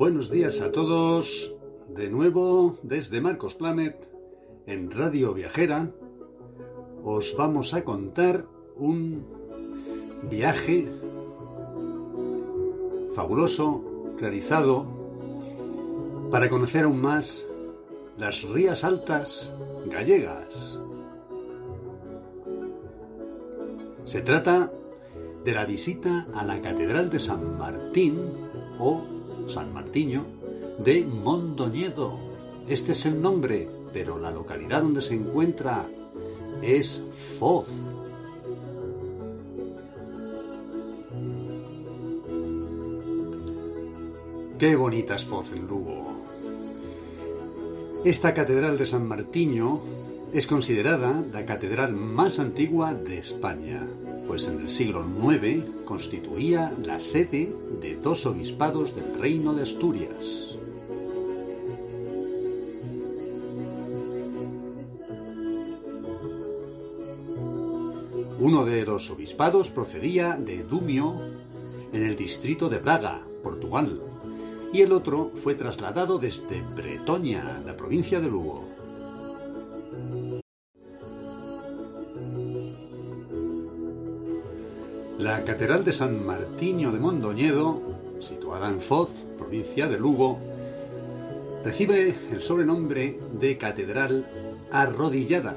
Buenos días a todos, de nuevo desde Marcos Planet, en Radio Viajera, os vamos a contar un viaje fabuloso realizado para conocer aún más las Rías Altas gallegas. Se trata de la visita a la Catedral de San Martín o San Martiño de Mondoñedo. Este es el nombre, pero la localidad donde se encuentra es Foz. Qué bonita es Foz en Lugo. Esta catedral de San Martiño es considerada la catedral más antigua de España, pues en el siglo IX constituía la sede de dos obispados del Reino de Asturias. Uno de los obispados procedía de Dumio, en el distrito de Braga, Portugal, y el otro fue trasladado desde Bretoña, la provincia de Lugo. La Catedral de San Martiño de Mondoñedo, situada en Foz, provincia de Lugo, recibe el sobrenombre de Catedral Arrodillada,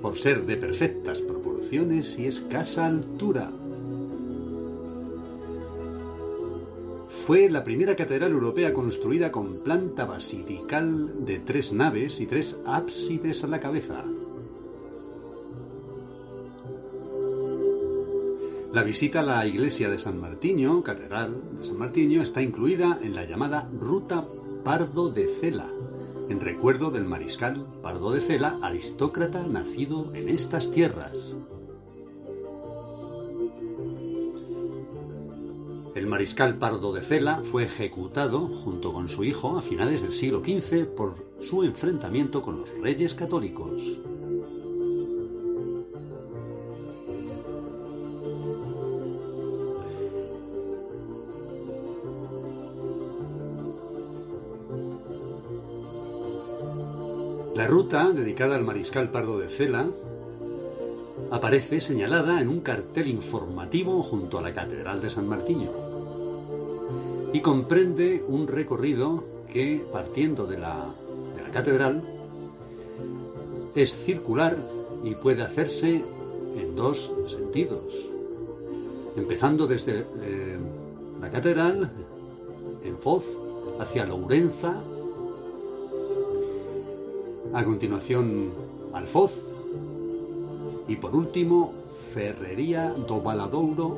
por ser de perfectas proporciones y escasa altura. Fue la primera catedral europea construida con planta basilical de tres naves y tres ábsides a la cabeza. La visita a la iglesia de San Martiño, Catedral de San Martiño, está incluida en la llamada Ruta Pardo de Cela, en recuerdo del mariscal Pardo de Cela, aristócrata nacido en estas tierras. El mariscal Pardo de Cela fue ejecutado junto con su hijo a finales del siglo XV por su enfrentamiento con los reyes católicos. Ruta, dedicada al mariscal Pardo de Cela, aparece señalada en un cartel informativo junto a la Catedral de San Martiño y comprende un recorrido que, partiendo de la, de la catedral, es circular y puede hacerse en dos sentidos. Empezando desde eh, la catedral, en Foz, hacia Lourenza, a continuación Alfoz y por último Ferrería do Valadouro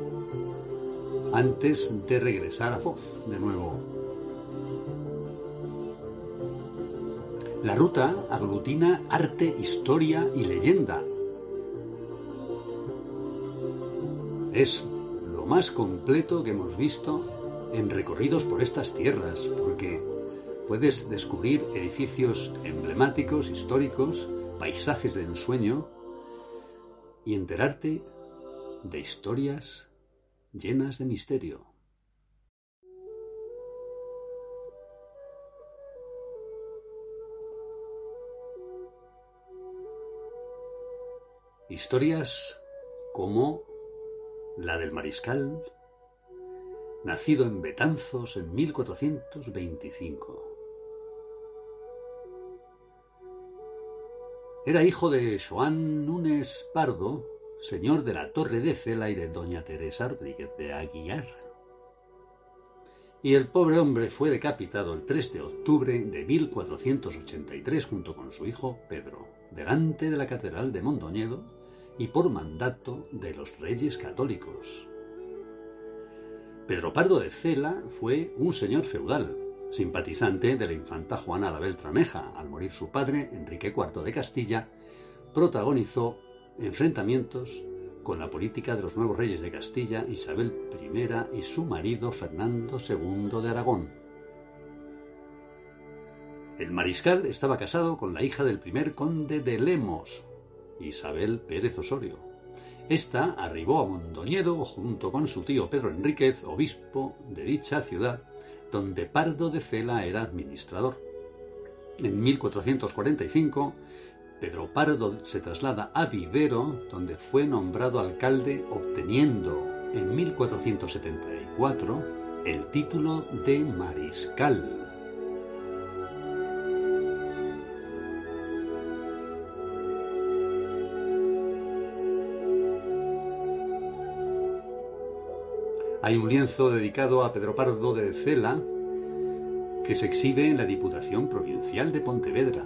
antes de regresar a Foz de nuevo. La ruta aglutina arte, historia y leyenda. Es lo más completo que hemos visto en recorridos por estas tierras, porque puedes descubrir edificios emblemáticos, históricos, paisajes de ensueño y enterarte de historias llenas de misterio. Historias como la del mariscal, nacido en Betanzos en 1425. Era hijo de Joan Núñez Pardo, señor de la Torre de Cela y de doña Teresa Rodríguez de Aguiar. y el pobre hombre fue decapitado el 3 de octubre de 1483 junto con su hijo Pedro, delante de la Catedral de Mondoñedo y por mandato de los reyes católicos. Pedro Pardo de Cela fue un señor feudal, simpatizante de la infanta Juana la Beltraneja. Al morir su padre, Enrique IV de Castilla, protagonizó enfrentamientos con la política de los nuevos reyes de Castilla, Isabel I y su marido Fernando II de Aragón. El mariscal estaba casado con la hija del primer conde de Lemos, Isabel Pérez Osorio. Esta arribó a Mondoñedo junto con su tío Pedro Enríquez, obispo de dicha ciudad, donde Pardo de Cela era administrador. En 1445 Pedro Pardo se traslada a Vivero, donde fue nombrado alcalde, obteniendo en 1474 el título de mariscal. Hay un lienzo dedicado a Pedro Pardo de Cela que se exhibe en la Diputación Provincial de Pontevedra.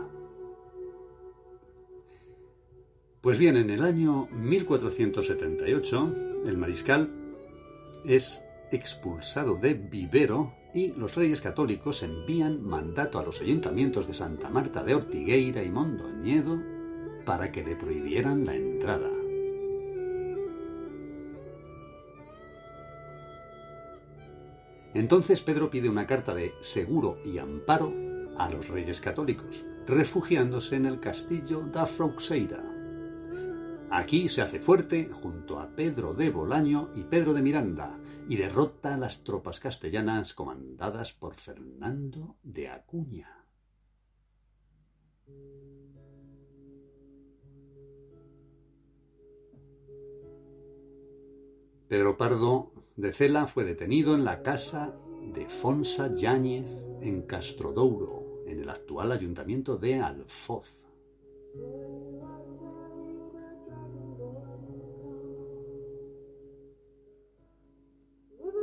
Pues bien, en el año 1478, el mariscal es expulsado de Vivero y los reyes católicos envían mandato a los ayuntamientos de Santa Marta de Ortigueira y Mondoñedo para que le prohibieran la entrada. Entonces Pedro pide una carta de seguro y amparo a los reyes católicos, refugiándose en el castillo da Frouxeira. Aquí se hace fuerte junto a Pedro de Bolaño y Pedro de Miranda y derrota a las tropas castellanas comandadas por Fernando de Acuña. Pedro Pardo de Cela fue detenido en la casa de Fonsa Yáñez en Castrodouro, en el actual ayuntamiento de Alfoz.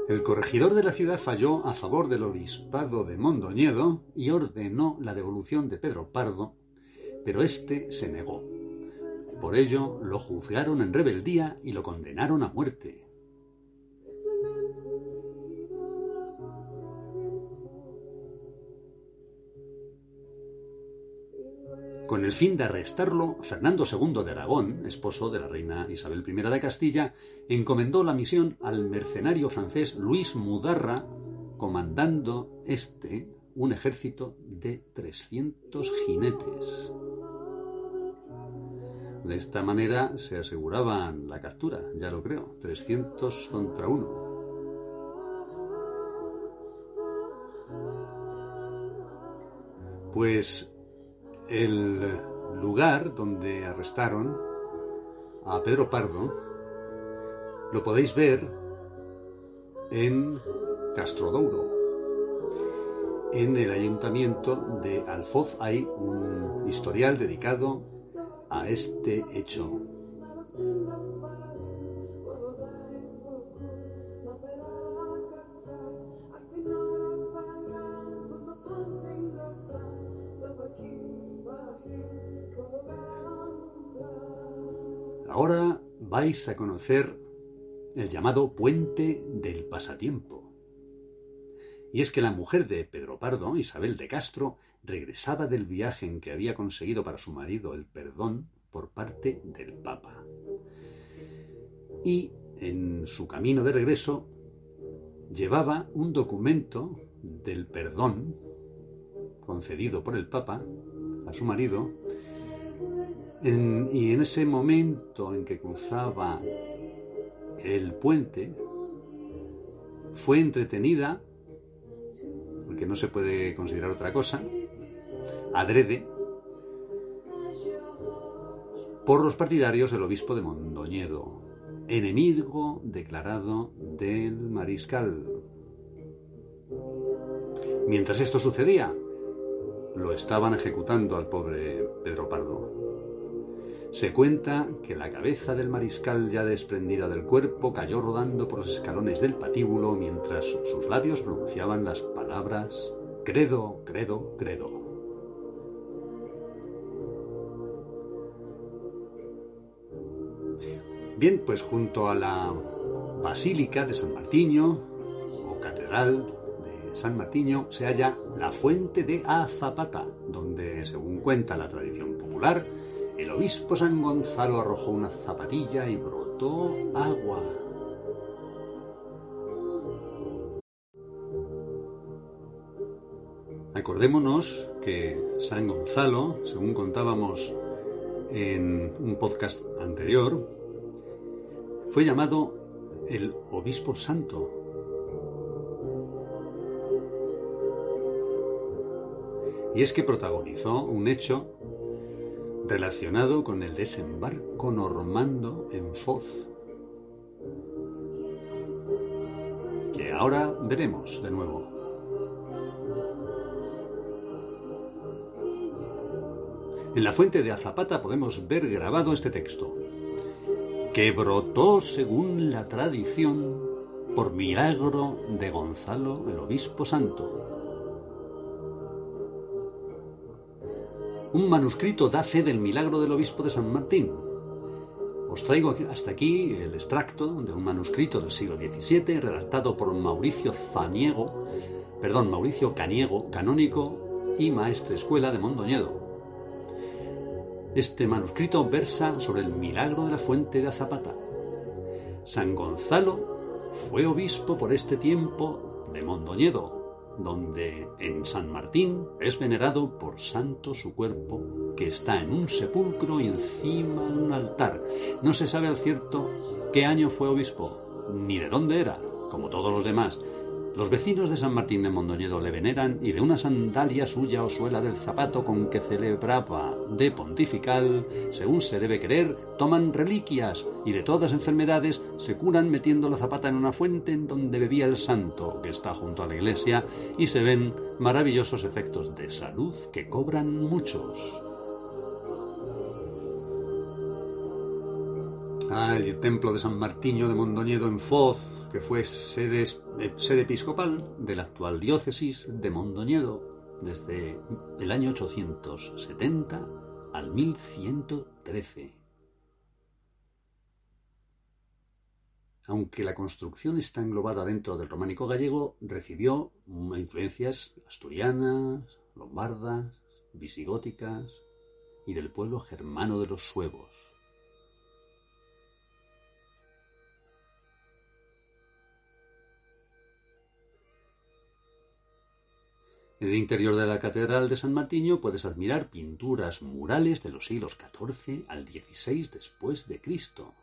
El corregidor de la ciudad falló a favor del obispado de Mondoñedo y ordenó la devolución de Pedro Pardo, pero éste se negó. Por ello lo juzgaron en rebeldía y lo condenaron a muerte. Con el fin de arrestarlo, Fernando II de Aragón, esposo de la reina Isabel I de Castilla, encomendó la misión al mercenario francés Luis Mudarra, comandando este un ejército de 300 jinetes. De esta manera se aseguraban la captura, ya lo creo, 300 contra uno. Pues el lugar donde arrestaron a Pedro Pardo lo podéis ver en Castrodouro. En el ayuntamiento de Alfoz hay un historial dedicado a este hecho. Vais a conocer el llamado puente del pasatiempo. Y es que la mujer de Pedro Pardo, Isabel de Castro, regresaba del viaje en que había conseguido para su marido el perdón por parte del Papa. Y en su camino de regreso llevaba un documento del perdón concedido por el Papa a su marido y en ese momento en que cruzaba el puente, fue entretenida, porque no se puede considerar otra cosa, adrede, por los partidarios del obispo de Mondoñedo, enemigo declarado del mariscal. Mientras esto sucedía, lo estaban ejecutando al pobre Pedro Pardo. Se cuenta que la cabeza del mariscal ya desprendida del cuerpo cayó rodando por los escalones del patíbulo mientras sus labios pronunciaban las palabras credo, credo, credo. Bien, pues junto a la Basílica de San Martiño o Catedral de San Martiño se halla la fuente de Azapata, donde, según cuenta la tradición popular, el obispo San Gonzalo arrojó una zapatilla y brotó agua. Acordémonos que San Gonzalo, según contábamos en un podcast anterior, fue llamado el obispo santo. Y es que protagonizó un hecho relacionado con el desembarco normando en Foz, que ahora veremos de nuevo. En la fuente de Azapata podemos ver grabado este texto que brotó, según la tradición, por milagro de Gonzalo, el obispo santo. Un manuscrito da fe del milagro del obispo de San Martín. Os traigo hasta aquí el extracto de un manuscrito del siglo XVII redactado por Mauricio Zaniego, perdón, Mauricio Caniego, canónico y maestre escuela de Mondoñedo, este manuscrito versa sobre el milagro de la fuente de Azapata. San Gonzalo fue obispo por este tiempo de Mondoñedo, donde en San Martín es venerado por santo su cuerpo, que está en un sepulcro encima de un altar. No se sabe al cierto qué año fue obispo, ni de dónde era, como todos los demás, los vecinos de San Martín de Mondoñedo le veneran y de una sandalia suya o suela del zapato con que celebraba de pontifical, según se debe creer, toman reliquias y de todas enfermedades se curan metiendo la zapata en una fuente en donde bebía el santo que está junto a la iglesia y se ven maravillosos efectos de salud que cobran muchos. Ah, el templo de San Martiño de Mondoñedo en Foz, que fue sede, sede episcopal de la actual diócesis de Mondoñedo desde el año 870 al 1113. Aunque la construcción está englobada dentro del románico gallego, recibió influencias asturianas, lombardas, visigóticas y del pueblo germano de los suevos. En el interior de la Catedral de San Martiño puedes admirar pinturas murales de los siglos XIV al XVI después de Cristo.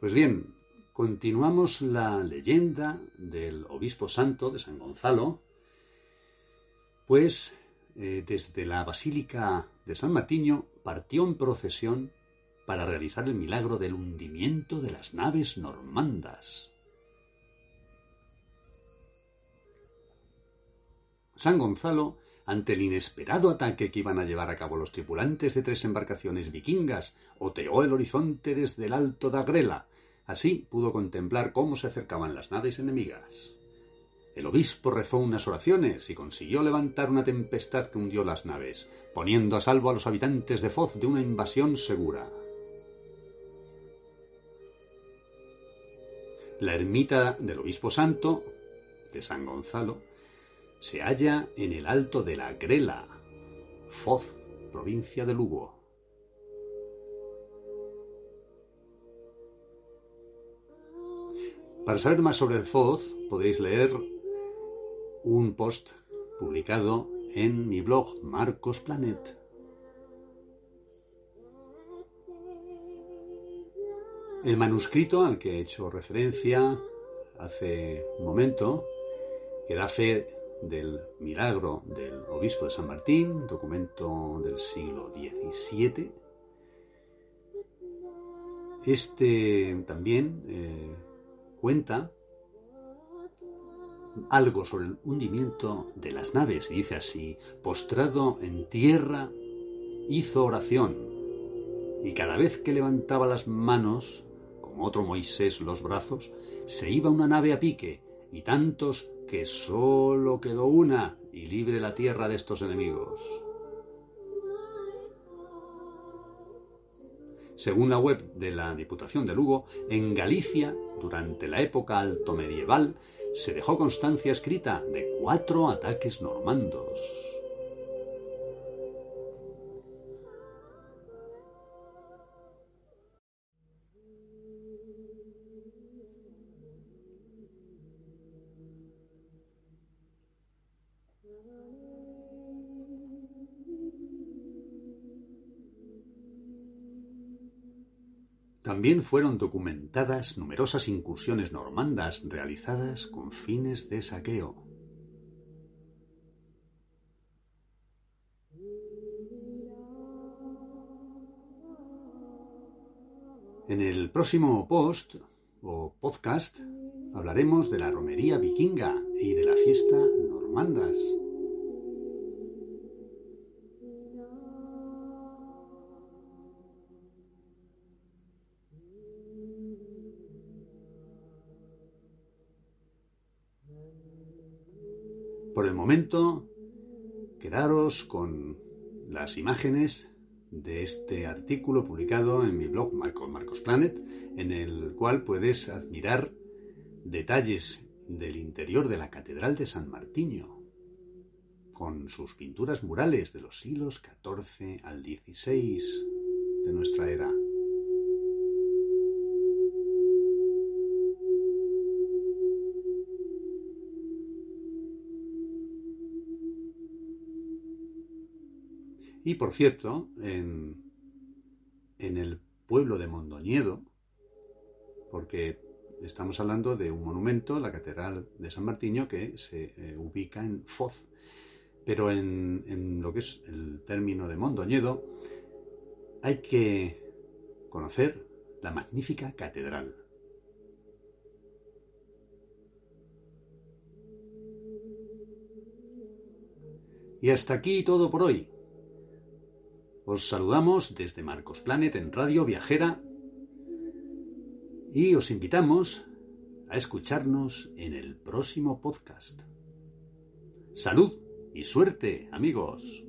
Pues bien, Continuamos la leyenda del obispo santo de San Gonzalo, pues eh, desde la Basílica de San Martiño partió en procesión para realizar el milagro del hundimiento de las naves normandas. San Gonzalo, ante el inesperado ataque que iban a llevar a cabo los tripulantes de tres embarcaciones vikingas, oteó el horizonte desde el alto de Agrela, Así pudo contemplar cómo se acercaban las naves enemigas. El obispo rezó unas oraciones y consiguió levantar una tempestad que hundió las naves, poniendo a salvo a los habitantes de Foz de una invasión segura. La ermita del obispo santo, de San Gonzalo, se halla en el alto de la Grela, Foz, provincia de Lugo. Para saber más sobre Foz podéis leer un post publicado en mi blog Marcos Planet. El manuscrito al que he hecho referencia hace un momento, que da fe del milagro del obispo de San Martín, documento del siglo XVII. Este también eh, cuenta algo sobre el hundimiento de las naves y dice así, postrado en tierra, hizo oración y cada vez que levantaba las manos, como otro Moisés los brazos, se iba una nave a pique y tantos que sólo quedó una y libre la tierra de estos enemigos. Según la web de la Diputación de Lugo, en Galicia, durante la época alto medieval, se dejó constancia escrita de cuatro ataques normandos. También fueron documentadas numerosas incursiones normandas realizadas con fines de saqueo. En el próximo post o podcast hablaremos de la romería vikinga y de la fiesta normandas. Por el momento, quedaros con las imágenes de este artículo publicado en mi blog Marcos Planet, en el cual puedes admirar detalles del interior de la Catedral de San Martiño, con sus pinturas murales de los siglos XIV al XVI de nuestra era. Y por cierto, en, el pueblo de Mondoñedo, porque estamos hablando de un monumento, la Catedral de San Martiño, que se eh, ubica en Foz. Pero en, en, lo que es el término de Mondoñedo, hay que conocer la magnífica catedral. Y hasta aquí todo por hoy. Os saludamos desde Marcos Planet en Radio Viajera y os invitamos a escucharnos en el próximo podcast. Salud y suerte, amigos.